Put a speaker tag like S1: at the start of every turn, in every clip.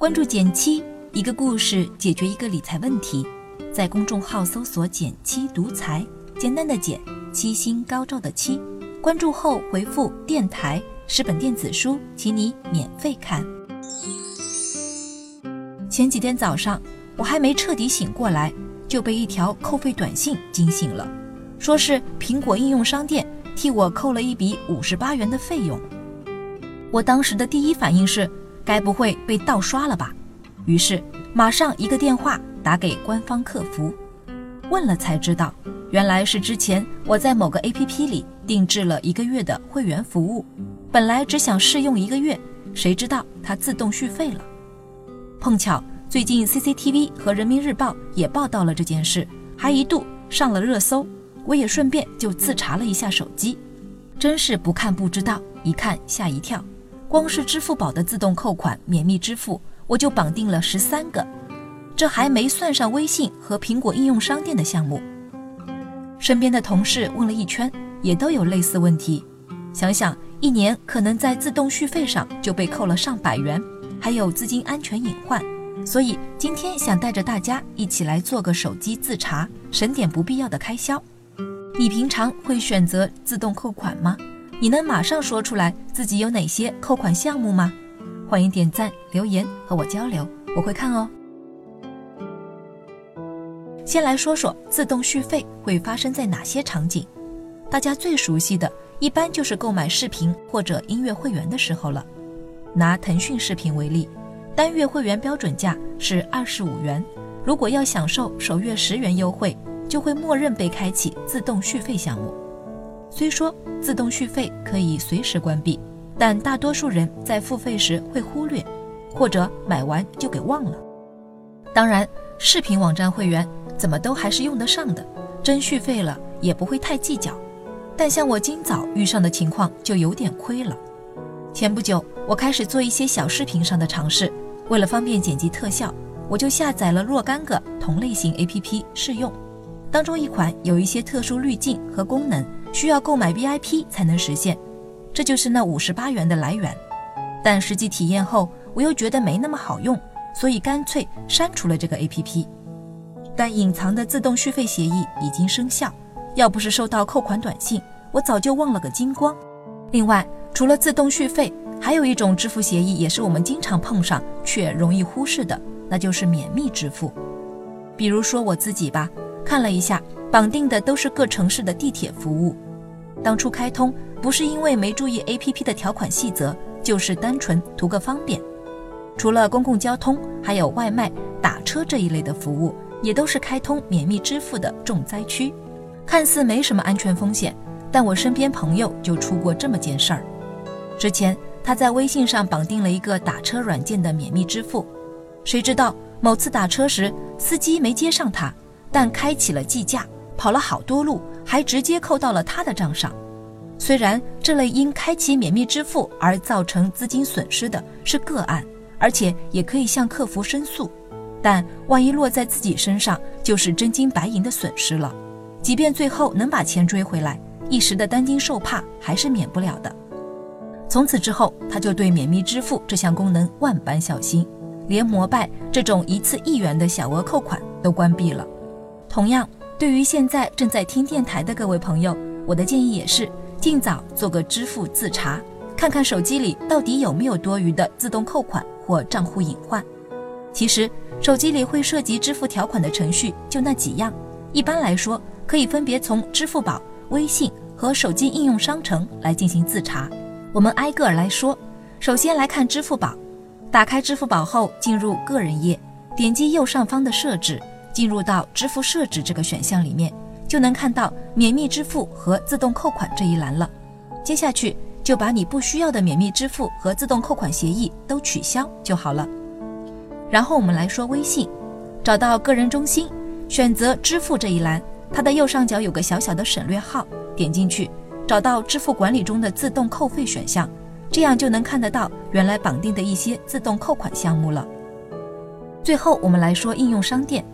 S1: 关注减七，一个故事解决一个理财问题。在公众号搜索“减七独裁，简单的减，七星高照的七。关注后回复“电台”十本电子书，请你免费看。前几天早上，我还没彻底醒过来，就被一条扣费短信惊醒了，说是苹果应用商店替我扣了一笔五十八元的费用。我当时的第一反应是，该不会被盗刷了吧？于是马上一个电话。打给官方客服，问了才知道，原来是之前我在某个 APP 里定制了一个月的会员服务，本来只想试用一个月，谁知道它自动续费了。碰巧最近 CCTV 和人民日报也报道了这件事，还一度上了热搜，我也顺便就自查了一下手机，真是不看不知道，一看吓一跳，光是支付宝的自动扣款免密支付，我就绑定了十三个。这还没算上微信和苹果应用商店的项目。身边的同事问了一圈，也都有类似问题。想想一年可能在自动续费上就被扣了上百元，还有资金安全隐患。所以今天想带着大家一起来做个手机自查，省点不必要的开销。你平常会选择自动扣款吗？你能马上说出来自己有哪些扣款项目吗？欢迎点赞留言和我交流，我会看哦。先来说说自动续费会发生在哪些场景，大家最熟悉的一般就是购买视频或者音乐会员的时候了。拿腾讯视频为例，单月会员标准价是二十五元，如果要享受首月十元优惠，就会默认被开启自动续费项目。虽说自动续费可以随时关闭，但大多数人在付费时会忽略，或者买完就给忘了。当然，视频网站会员。怎么都还是用得上的，真续费了也不会太计较。但像我今早遇上的情况就有点亏了。前不久我开始做一些小视频上的尝试，为了方便剪辑特效，我就下载了若干个同类型 APP 试用。当中一款有一些特殊滤镜和功能，需要购买 VIP 才能实现，这就是那五十八元的来源。但实际体验后，我又觉得没那么好用，所以干脆删除了这个 APP。但隐藏的自动续费协议已经生效，要不是收到扣款短信，我早就忘了个精光。另外，除了自动续费，还有一种支付协议也是我们经常碰上却容易忽视的，那就是免密支付。比如说我自己吧，看了一下，绑定的都是各城市的地铁服务。当初开通不是因为没注意 APP 的条款细则，就是单纯图个方便。除了公共交通，还有外卖、打车这一类的服务。也都是开通免密支付的重灾区，看似没什么安全风险，但我身边朋友就出过这么件事儿。之前他在微信上绑定了一个打车软件的免密支付，谁知道某次打车时司机没接上他，但开启了计价，跑了好多路，还直接扣到了他的账上。虽然这类因开启免密支付而造成资金损失的是个案，而且也可以向客服申诉。但万一落在自己身上，就是真金白银的损失了。即便最后能把钱追回来，一时的担惊受怕还是免不了的。从此之后，他就对免密支付这项功能万般小心，连摩拜这种一次一元的小额扣款都关闭了。同样，对于现在正在听电台的各位朋友，我的建议也是尽早做个支付自查，看看手机里到底有没有多余的自动扣款或账户隐患。其实。手机里会涉及支付条款的程序就那几样，一般来说可以分别从支付宝、微信和手机应用商城来进行自查。我们挨个儿来说，首先来看支付宝。打开支付宝后，进入个人页，点击右上方的设置，进入到支付设置这个选项里面，就能看到免密支付和自动扣款这一栏了。接下去就把你不需要的免密支付和自动扣款协议都取消就好了。然后我们来说微信，找到个人中心，选择支付这一栏，它的右上角有个小小的省略号，点进去，找到支付管理中的自动扣费选项，这样就能看得到原来绑定的一些自动扣款项目了。最后我们来说应用商店，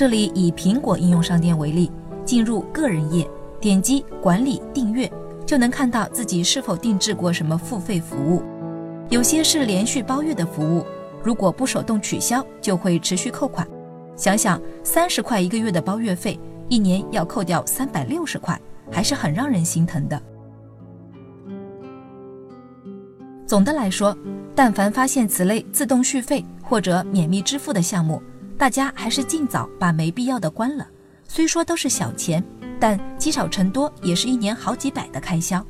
S1: 这里以苹果应用商店为例，进入个人页，点击管理订阅，就能看到自己是否定制过什么付费服务，有些是连续包月的服务。如果不手动取消，就会持续扣款。想想三十块一个月的包月费，一年要扣掉三百六十块，还是很让人心疼的。总的来说，但凡发现此类自动续费或者免密支付的项目，大家还是尽早把没必要的关了。虽说都是小钱，但积少成多也是一年好几百的开销。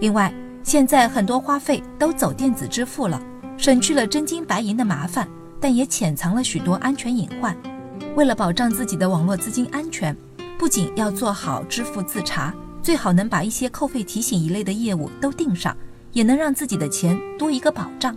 S1: 另外，现在很多花费都走电子支付了，省去了真金白银的麻烦，但也潜藏了许多安全隐患。为了保障自己的网络资金安全，不仅要做好支付自查，最好能把一些扣费提醒一类的业务都定上。也能让自己的钱多一个保障。